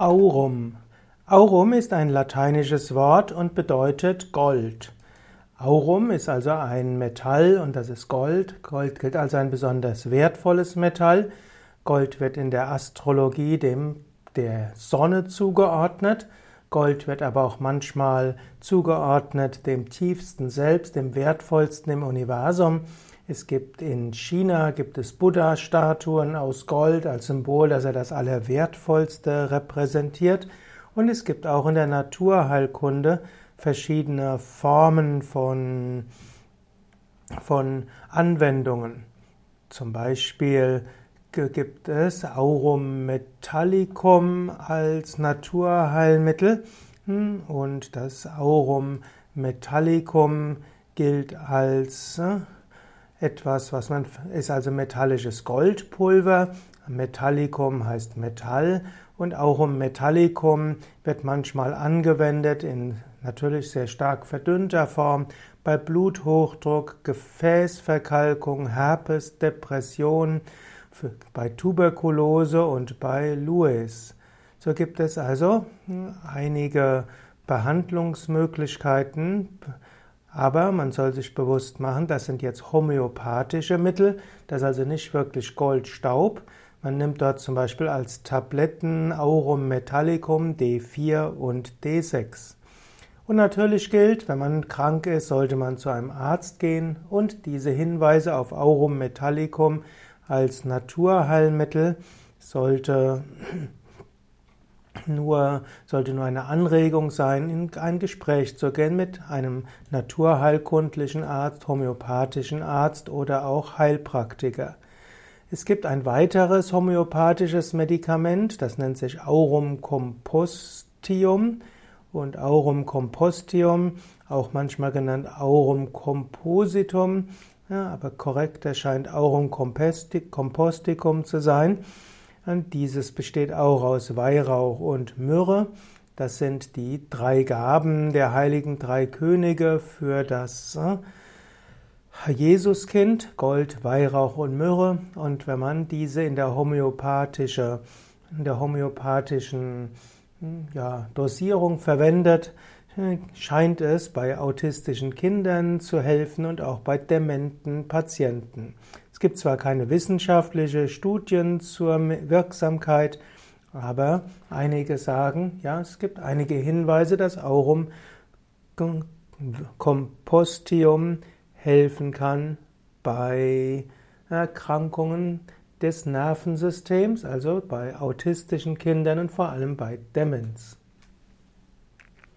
Aurum. Aurum ist ein lateinisches Wort und bedeutet Gold. Aurum ist also ein Metall und das ist Gold. Gold gilt als ein besonders wertvolles Metall. Gold wird in der Astrologie dem der Sonne zugeordnet. Gold wird aber auch manchmal zugeordnet dem tiefsten Selbst, dem wertvollsten im Universum. Es gibt in China gibt es Buddha-Statuen aus Gold als Symbol, dass er das Allerwertvollste repräsentiert. Und es gibt auch in der Naturheilkunde verschiedene Formen von, von Anwendungen. Zum Beispiel gibt es Aurum metallicum als Naturheilmittel hm, und das Aurum metallicum gilt als äh, etwas, was man ist also metallisches Goldpulver. Metallicum heißt Metall und Aurum metallicum wird manchmal angewendet in natürlich sehr stark verdünnter Form bei Bluthochdruck, Gefäßverkalkung, Herpes, Depression, bei Tuberkulose und bei Louis. So gibt es also einige Behandlungsmöglichkeiten aber man soll sich bewusst machen, das sind jetzt homöopathische Mittel, das ist also nicht wirklich Goldstaub. Man nimmt dort zum Beispiel als Tabletten Aurum Metallicum D4 und D6. Und natürlich gilt, wenn man krank ist, sollte man zu einem Arzt gehen und diese Hinweise auf Aurum Metallicum als Naturheilmittel sollte nur, sollte nur eine Anregung sein, in ein Gespräch zu gehen mit einem naturheilkundlichen Arzt, homöopathischen Arzt oder auch Heilpraktiker. Es gibt ein weiteres homöopathisches Medikament, das nennt sich Aurum compostium und Aurum compostium, auch manchmal genannt Aurum compositum, ja, aber korrekt erscheint Aurum composticum zu sein. Und dieses besteht auch aus Weihrauch und Myrrhe. Das sind die drei Gaben der heiligen drei Könige für das äh, Jesuskind, Gold, Weihrauch und Myrrhe. Und wenn man diese in der, homöopathische, in der homöopathischen hm, ja, Dosierung verwendet, scheint es bei autistischen Kindern zu helfen und auch bei dementen Patienten. Es gibt zwar keine wissenschaftlichen Studien zur Wirksamkeit, aber einige sagen, ja, es gibt einige Hinweise, dass Aurum Compostium helfen kann bei Erkrankungen des Nervensystems, also bei autistischen Kindern und vor allem bei Demenz.